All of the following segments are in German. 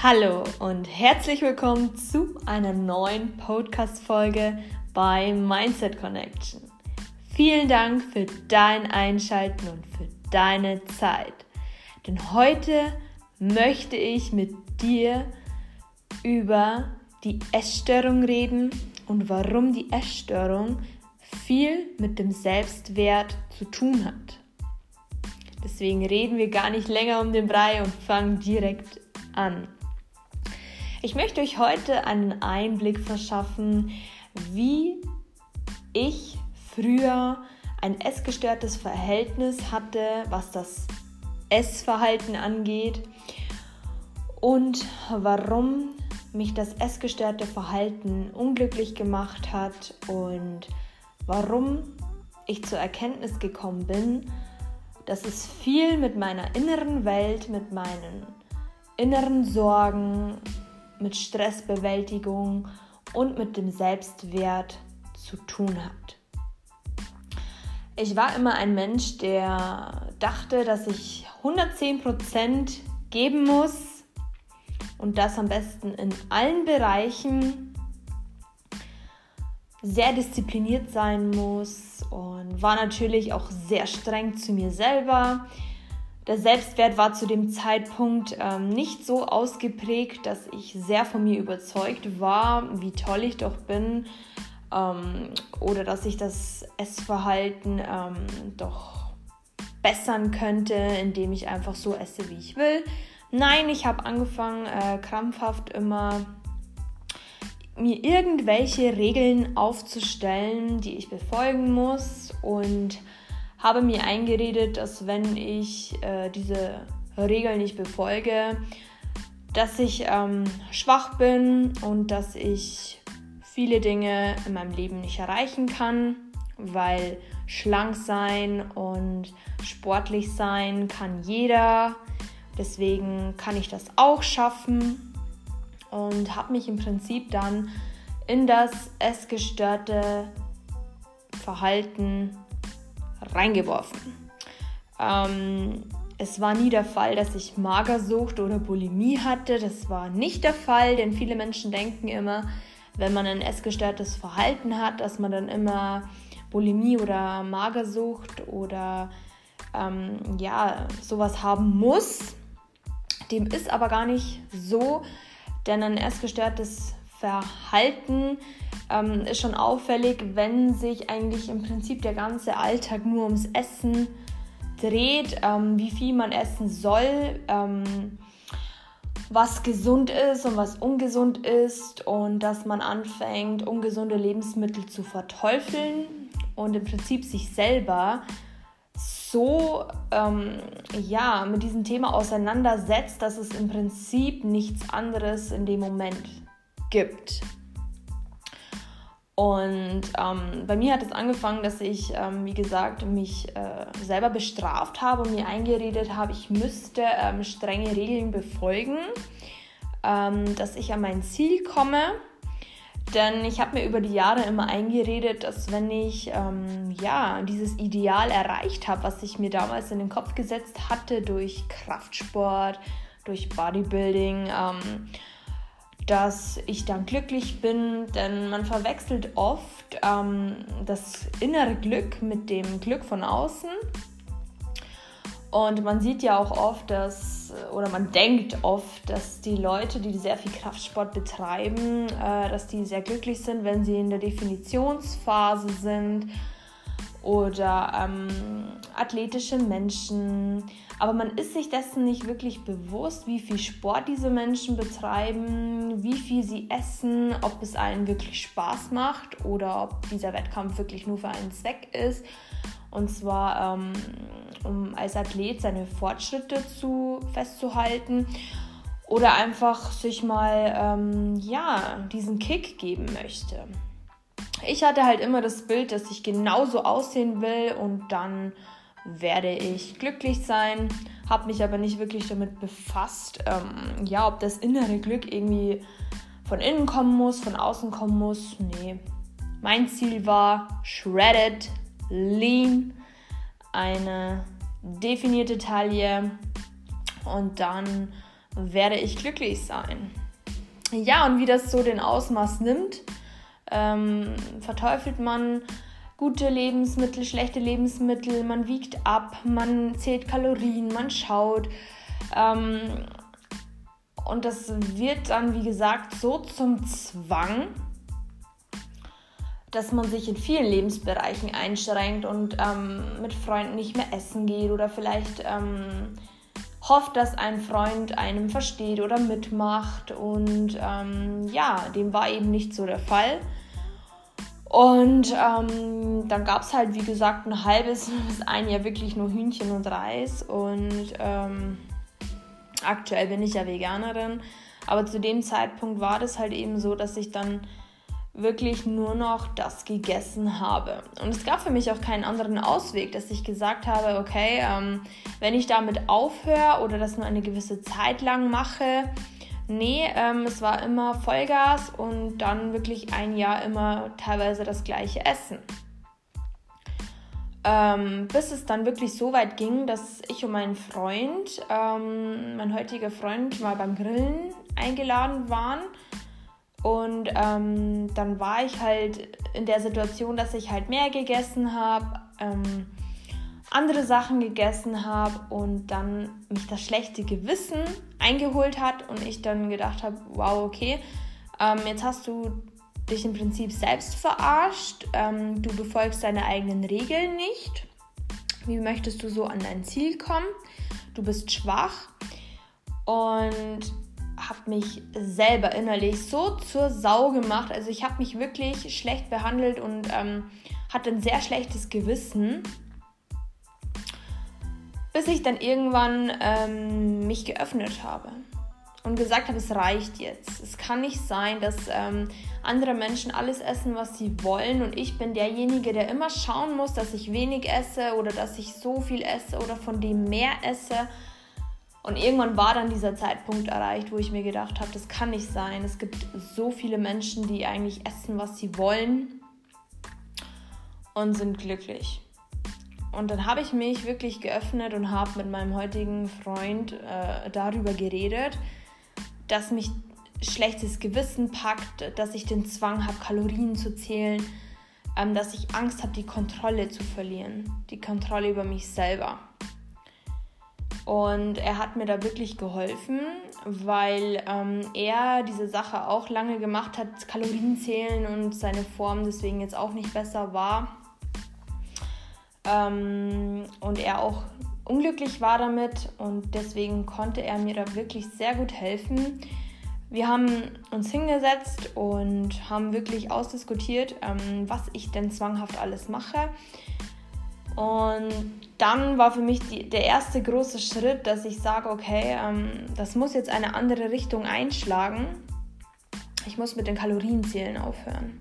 Hallo und herzlich willkommen zu einer neuen Podcast-Folge bei Mindset Connection. Vielen Dank für dein Einschalten und für deine Zeit. Denn heute möchte ich mit dir über die Essstörung reden und warum die Essstörung viel mit dem Selbstwert zu tun hat. Deswegen reden wir gar nicht länger um den Brei und fangen direkt an. Ich möchte euch heute einen Einblick verschaffen, wie ich früher ein essgestörtes Verhältnis hatte, was das Essverhalten angeht und warum mich das essgestörte Verhalten unglücklich gemacht hat und warum ich zur Erkenntnis gekommen bin, dass es viel mit meiner inneren Welt, mit meinen inneren Sorgen, mit Stressbewältigung und mit dem Selbstwert zu tun hat. Ich war immer ein Mensch, der dachte, dass ich 110% geben muss und das am besten in allen Bereichen sehr diszipliniert sein muss und war natürlich auch sehr streng zu mir selber. Der Selbstwert war zu dem Zeitpunkt ähm, nicht so ausgeprägt, dass ich sehr von mir überzeugt war, wie toll ich doch bin ähm, oder dass ich das Essverhalten ähm, doch bessern könnte, indem ich einfach so esse, wie ich will. Nein, ich habe angefangen, äh, krampfhaft immer mir irgendwelche Regeln aufzustellen, die ich befolgen muss und habe mir eingeredet, dass wenn ich äh, diese Regeln nicht befolge, dass ich ähm, schwach bin und dass ich viele Dinge in meinem Leben nicht erreichen kann, weil schlank sein und sportlich sein kann jeder. Deswegen kann ich das auch schaffen und habe mich im Prinzip dann in das essgestörte Verhalten reingeworfen. Ähm, es war nie der Fall, dass ich Magersucht oder Bulimie hatte. Das war nicht der Fall, denn viele Menschen denken immer, wenn man ein essgestörtes Verhalten hat, dass man dann immer Bulimie oder Magersucht oder ähm, ja, sowas haben muss. Dem ist aber gar nicht so, denn ein essgestörtes Verhalten ähm, ist schon auffällig, wenn sich eigentlich im Prinzip der ganze Alltag nur ums Essen dreht, ähm, wie viel man essen soll, ähm, was gesund ist und was ungesund ist und dass man anfängt, ungesunde Lebensmittel zu verteufeln und im Prinzip sich selber so ähm, ja, mit diesem Thema auseinandersetzt, dass es im Prinzip nichts anderes in dem Moment gibt. Und ähm, bei mir hat es angefangen, dass ich, ähm, wie gesagt, mich äh, selber bestraft habe und mir eingeredet habe, ich müsste ähm, strenge Regeln befolgen, ähm, dass ich an mein Ziel komme. Denn ich habe mir über die Jahre immer eingeredet, dass wenn ich ähm, ja, dieses Ideal erreicht habe, was ich mir damals in den Kopf gesetzt hatte durch Kraftsport, durch Bodybuilding, ähm, dass ich dann glücklich bin, denn man verwechselt oft ähm, das innere Glück mit dem Glück von außen. Und man sieht ja auch oft, dass, oder man denkt oft, dass die Leute, die sehr viel Kraftsport betreiben, äh, dass die sehr glücklich sind, wenn sie in der Definitionsphase sind oder ähm, athletische Menschen. Aber man ist sich dessen nicht wirklich bewusst, wie viel Sport diese Menschen betreiben, wie viel sie essen, ob es allen wirklich Spaß macht oder ob dieser Wettkampf wirklich nur für einen Zweck ist. Und zwar, ähm, um als Athlet seine Fortschritte zu, festzuhalten oder einfach sich mal ähm, ja, diesen Kick geben möchte ich hatte halt immer das Bild, dass ich genauso aussehen will und dann werde ich glücklich sein. Habe mich aber nicht wirklich damit befasst, ähm, ja, ob das innere Glück irgendwie von innen kommen muss, von außen kommen muss. Nee. Mein Ziel war shredded, lean, eine definierte Taille und dann werde ich glücklich sein. Ja, und wie das so den Ausmaß nimmt, ähm, verteufelt man gute Lebensmittel, schlechte Lebensmittel, man wiegt ab, man zählt Kalorien, man schaut. Ähm, und das wird dann, wie gesagt, so zum Zwang, dass man sich in vielen Lebensbereichen einschränkt und ähm, mit Freunden nicht mehr essen geht oder vielleicht ähm, hofft, dass ein Freund einem versteht oder mitmacht. Und ähm, ja, dem war eben nicht so der Fall. Und ähm, dann gab es halt, wie gesagt, ein halbes bis ein Jahr wirklich nur Hühnchen und Reis. Und ähm, aktuell bin ich ja Veganerin. Aber zu dem Zeitpunkt war das halt eben so, dass ich dann wirklich nur noch das gegessen habe. Und es gab für mich auch keinen anderen Ausweg, dass ich gesagt habe, okay, ähm, wenn ich damit aufhöre oder das nur eine gewisse Zeit lang mache, Nee, ähm, es war immer Vollgas und dann wirklich ein Jahr immer teilweise das gleiche Essen. Ähm, bis es dann wirklich so weit ging, dass ich und mein Freund, ähm, mein heutiger Freund, mal beim Grillen eingeladen waren. Und ähm, dann war ich halt in der Situation, dass ich halt mehr gegessen habe ähm, andere Sachen gegessen habe und dann mich das schlechte Gewissen eingeholt hat und ich dann gedacht habe, wow, okay, ähm, jetzt hast du dich im Prinzip selbst verarscht, ähm, du befolgst deine eigenen Regeln nicht. Wie möchtest du so an dein Ziel kommen? Du bist schwach und habe mich selber innerlich so zur Sau gemacht. Also ich habe mich wirklich schlecht behandelt und ähm, hatte ein sehr schlechtes Gewissen bis ich dann irgendwann ähm, mich geöffnet habe und gesagt habe, es reicht jetzt. Es kann nicht sein, dass ähm, andere Menschen alles essen, was sie wollen und ich bin derjenige, der immer schauen muss, dass ich wenig esse oder dass ich so viel esse oder von dem mehr esse. Und irgendwann war dann dieser Zeitpunkt erreicht, wo ich mir gedacht habe, das kann nicht sein. Es gibt so viele Menschen, die eigentlich essen, was sie wollen und sind glücklich. Und dann habe ich mich wirklich geöffnet und habe mit meinem heutigen Freund äh, darüber geredet, dass mich schlechtes Gewissen packt, dass ich den Zwang habe, Kalorien zu zählen, ähm, dass ich Angst habe, die Kontrolle zu verlieren, die Kontrolle über mich selber. Und er hat mir da wirklich geholfen, weil ähm, er diese Sache auch lange gemacht hat, Kalorien zählen und seine Form deswegen jetzt auch nicht besser war ähm, und er auch unglücklich war damit und deswegen konnte er mir da wirklich sehr gut helfen. Wir haben uns hingesetzt und haben wirklich ausdiskutiert, ähm, was ich denn zwanghaft alles mache. Und dann war für mich die, der erste große Schritt, dass ich sage, okay, ähm, das muss jetzt eine andere Richtung einschlagen. Ich muss mit den Kalorienzählen aufhören.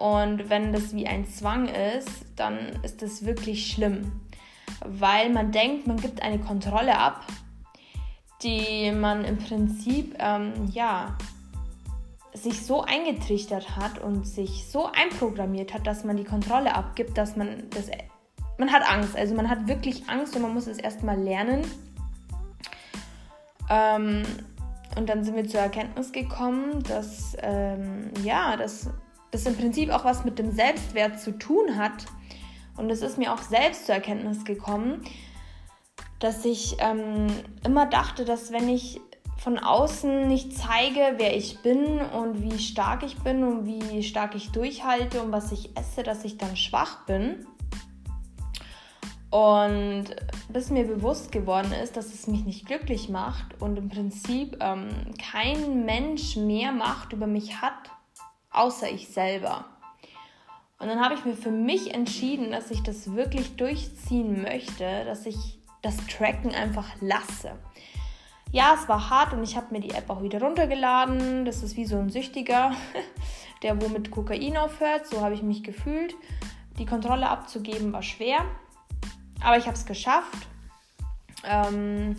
Und wenn das wie ein Zwang ist, dann ist das wirklich schlimm, weil man denkt, man gibt eine Kontrolle ab, die man im Prinzip ähm, ja sich so eingetrichtert hat und sich so einprogrammiert hat, dass man die Kontrolle abgibt, dass man das man hat Angst, also man hat wirklich Angst und man muss es erstmal lernen. Ähm, und dann sind wir zur Erkenntnis gekommen, dass ähm, ja, dass das im Prinzip auch was mit dem Selbstwert zu tun hat. Und es ist mir auch selbst zur Erkenntnis gekommen, dass ich ähm, immer dachte, dass wenn ich von außen nicht zeige, wer ich bin und wie stark ich bin und wie stark ich durchhalte und was ich esse, dass ich dann schwach bin. Und bis mir bewusst geworden ist, dass es mich nicht glücklich macht und im Prinzip ähm, kein Mensch mehr Macht über mich hat, außer ich selber. Und dann habe ich mir für mich entschieden, dass ich das wirklich durchziehen möchte, dass ich das Tracken einfach lasse. Ja, es war hart und ich habe mir die App auch wieder runtergeladen. Das ist wie so ein Süchtiger, der wo mit Kokain aufhört. So habe ich mich gefühlt. Die Kontrolle abzugeben war schwer, aber ich habe es geschafft. Ähm,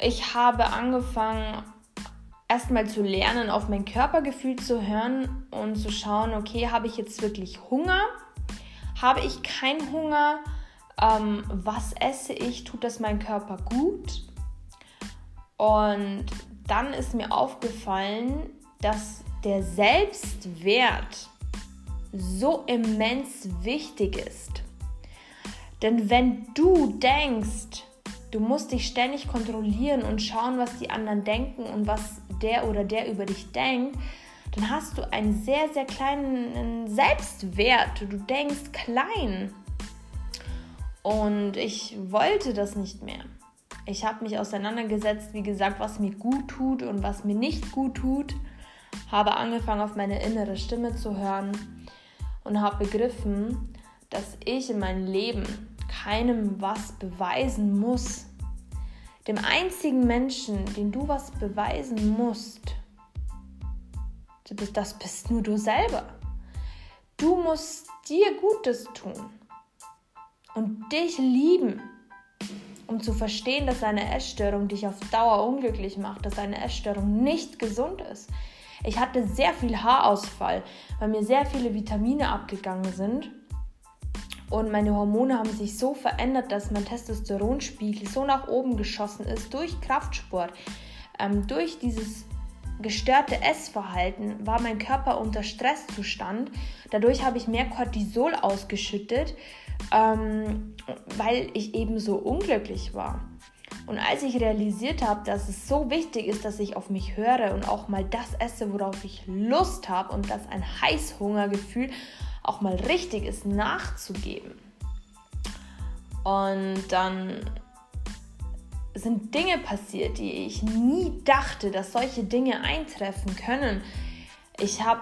ich habe angefangen, erstmal zu lernen, auf mein Körpergefühl zu hören und zu schauen, okay, habe ich jetzt wirklich Hunger? Habe ich keinen Hunger? Ähm, was esse ich? Tut das meinem Körper gut? Und dann ist mir aufgefallen, dass der Selbstwert so immens wichtig ist. Denn wenn du denkst, du musst dich ständig kontrollieren und schauen, was die anderen denken und was der oder der über dich denkt, dann hast du einen sehr, sehr kleinen Selbstwert. Du denkst klein. Und ich wollte das nicht mehr. Ich habe mich auseinandergesetzt, wie gesagt, was mir gut tut und was mir nicht gut tut. Habe angefangen, auf meine innere Stimme zu hören und habe begriffen, dass ich in meinem Leben keinem was beweisen muss. Dem einzigen Menschen, den du was beweisen musst, das bist nur du selber. Du musst dir Gutes tun und dich lieben, um zu verstehen, dass eine Essstörung dich auf Dauer unglücklich macht, dass eine Essstörung nicht gesund ist. Ich hatte sehr viel Haarausfall, weil mir sehr viele Vitamine abgegangen sind. Und meine Hormone haben sich so verändert, dass mein Testosteronspiegel so nach oben geschossen ist durch Kraftsport, ähm, durch dieses gestörte Essverhalten war mein Körper unter Stresszustand. Dadurch habe ich mehr Cortisol ausgeschüttet, ähm, weil ich eben so unglücklich war. Und als ich realisiert habe, dass es so wichtig ist, dass ich auf mich höre und auch mal das esse, worauf ich Lust habe und dass ein Heißhungergefühl auch mal richtig ist, nachzugeben. Und dann sind Dinge passiert, die ich nie dachte, dass solche Dinge eintreffen können. Ich habe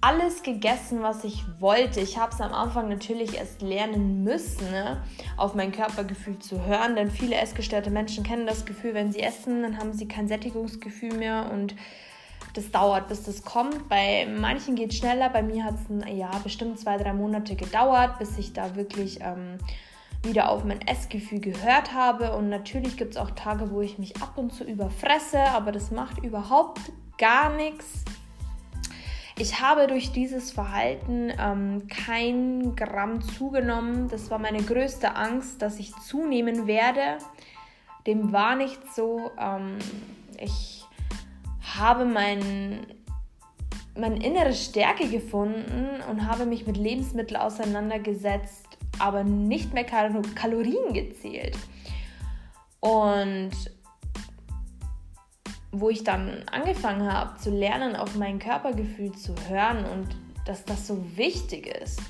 alles gegessen, was ich wollte. Ich habe es am Anfang natürlich erst lernen müssen, ne? auf mein Körpergefühl zu hören, denn viele essgestörte Menschen kennen das Gefühl, wenn sie essen, dann haben sie kein Sättigungsgefühl mehr und das dauert, bis das kommt. Bei manchen geht es schneller, bei mir hat es ja bestimmt zwei, drei Monate gedauert, bis ich da wirklich ähm, wieder auf mein Essgefühl gehört habe. Und natürlich gibt es auch Tage, wo ich mich ab und zu überfresse, aber das macht überhaupt gar nichts. Ich habe durch dieses Verhalten ähm, kein Gramm zugenommen. Das war meine größte Angst, dass ich zunehmen werde. Dem war nicht so. Ähm, ich habe mein, meine innere Stärke gefunden und habe mich mit Lebensmitteln auseinandergesetzt, aber nicht mehr Kal Kalorien gezählt. Und wo ich dann angefangen habe zu lernen, auf mein Körpergefühl zu hören und dass das so wichtig ist,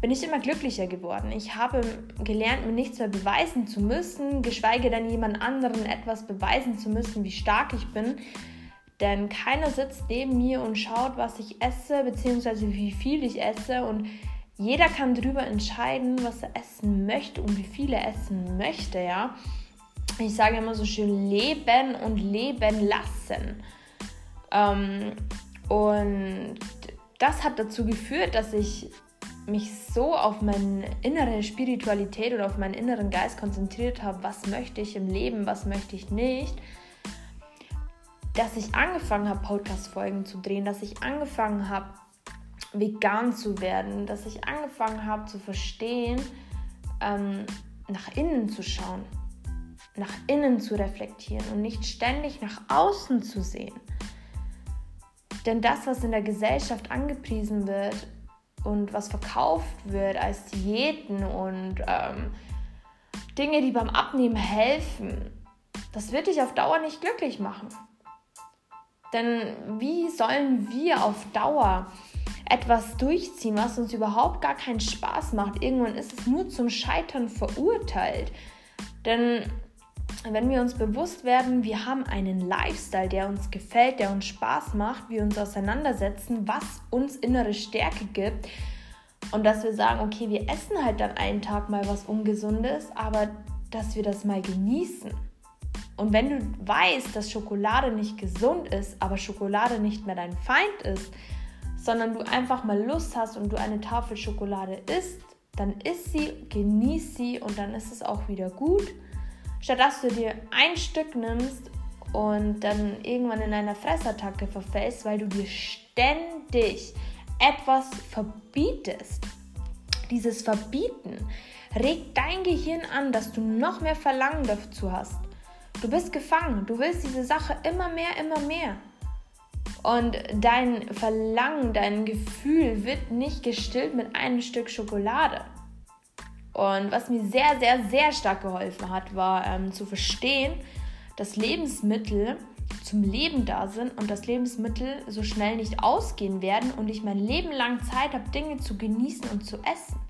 bin ich immer glücklicher geworden. Ich habe gelernt, mir nichts mehr beweisen zu müssen, geschweige denn jemand anderen etwas beweisen zu müssen, wie stark ich bin. Denn keiner sitzt neben mir und schaut, was ich esse, beziehungsweise wie viel ich esse. Und jeder kann darüber entscheiden, was er essen möchte und wie viel er essen möchte, ja. Ich sage immer so schön, leben und leben lassen. Ähm, und das hat dazu geführt, dass ich mich so auf meine innere Spiritualität oder auf meinen inneren Geist konzentriert habe, was möchte ich im Leben, was möchte ich nicht, dass ich angefangen habe, Podcast-Folgen zu drehen, dass ich angefangen habe, vegan zu werden, dass ich angefangen habe zu verstehen, ähm, nach innen zu schauen, nach innen zu reflektieren und nicht ständig nach außen zu sehen. Denn das, was in der Gesellschaft angepriesen wird und was verkauft wird als Diäten und ähm, Dinge, die beim Abnehmen helfen, das wird dich auf Dauer nicht glücklich machen. Denn wie sollen wir auf Dauer etwas durchziehen, was uns überhaupt gar keinen Spaß macht. Irgendwann ist es nur zum Scheitern verurteilt. Denn wenn wir uns bewusst werden, wir haben einen Lifestyle, der uns gefällt, der uns Spaß macht, wir uns auseinandersetzen, was uns innere Stärke gibt und dass wir sagen, okay, wir essen halt dann einen Tag mal was Ungesundes, aber dass wir das mal genießen. Und wenn du weißt, dass Schokolade nicht gesund ist, aber Schokolade nicht mehr dein Feind ist, sondern du einfach mal Lust hast und du eine Tafel Schokolade isst, dann isst sie, genieß sie und dann ist es auch wieder gut. Statt dass du dir ein Stück nimmst und dann irgendwann in einer Fressattacke verfällst, weil du dir ständig etwas verbietest. Dieses Verbieten regt dein Gehirn an, dass du noch mehr Verlangen dazu hast. Du bist gefangen. Du willst diese Sache immer mehr, immer mehr. Und dein Verlangen, dein Gefühl wird nicht gestillt mit einem Stück Schokolade. Und was mir sehr, sehr, sehr stark geholfen hat, war ähm, zu verstehen, dass Lebensmittel zum Leben da sind und dass Lebensmittel so schnell nicht ausgehen werden und ich mein Leben lang Zeit habe, Dinge zu genießen und zu essen.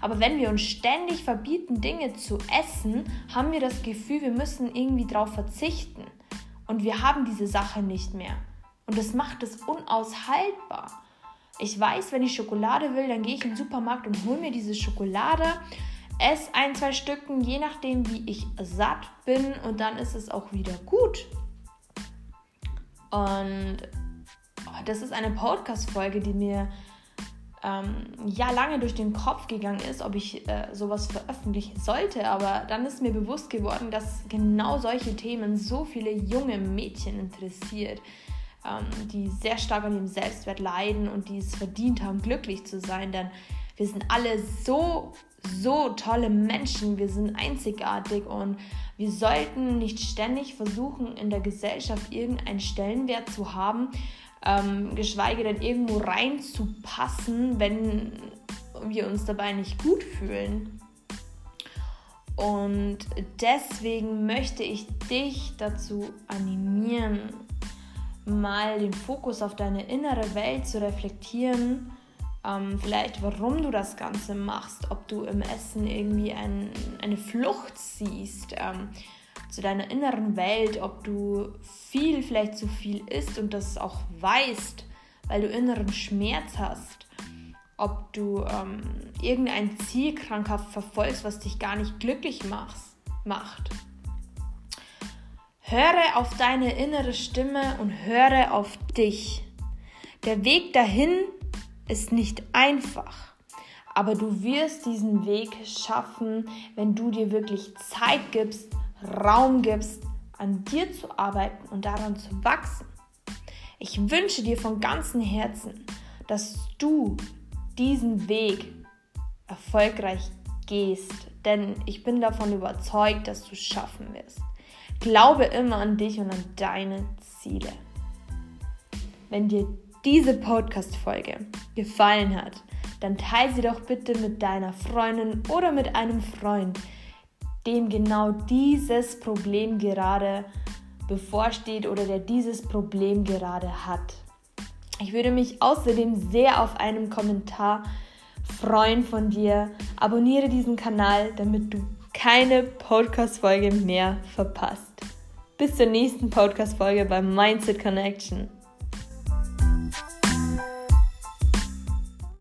Aber wenn wir uns ständig verbieten, Dinge zu essen, haben wir das Gefühl, wir müssen irgendwie darauf verzichten. Und wir haben diese Sache nicht mehr. Und das macht es unaushaltbar. Ich weiß, wenn ich Schokolade will, dann gehe ich in den Supermarkt und hole mir diese Schokolade, esse ein, zwei Stücken, je nachdem, wie ich satt bin, und dann ist es auch wieder gut. Und oh, das ist eine Podcast-Folge, die mir ähm, ja lange durch den Kopf gegangen ist, ob ich äh, sowas veröffentlichen sollte. Aber dann ist mir bewusst geworden, dass genau solche Themen so viele junge Mädchen interessiert, ähm, die sehr stark an ihrem Selbstwert leiden und die es verdient haben, glücklich zu sein. Denn wir sind alle so, so tolle Menschen, wir sind einzigartig und wir sollten nicht ständig versuchen, in der Gesellschaft irgendeinen Stellenwert zu haben, ähm, geschweige denn irgendwo reinzupassen, wenn wir uns dabei nicht gut fühlen. Und deswegen möchte ich dich dazu animieren, mal den Fokus auf deine innere Welt zu reflektieren. Ähm, vielleicht, warum du das Ganze machst, ob du im Essen irgendwie ein, eine Flucht siehst ähm, zu deiner inneren Welt, ob du viel, vielleicht zu viel isst und das auch weißt, weil du inneren Schmerz hast, ob du ähm, irgendein Ziel krankhaft verfolgst, was dich gar nicht glücklich macht. Höre auf deine innere Stimme und höre auf dich. Der Weg dahin ist nicht einfach, aber du wirst diesen Weg schaffen, wenn du dir wirklich Zeit gibst, Raum gibst, an dir zu arbeiten und daran zu wachsen. Ich wünsche dir von ganzem Herzen, dass du diesen Weg erfolgreich gehst, denn ich bin davon überzeugt, dass du es schaffen wirst. Glaube immer an dich und an deine Ziele. Wenn dir diese Podcast-Folge gefallen hat, dann teile sie doch bitte mit deiner Freundin oder mit einem Freund, dem genau dieses Problem gerade bevorsteht oder der dieses Problem gerade hat. Ich würde mich außerdem sehr auf einen Kommentar freuen von dir. Abonniere diesen Kanal, damit du keine Podcast-Folge mehr verpasst. Bis zur nächsten Podcast-Folge beim Mindset Connection.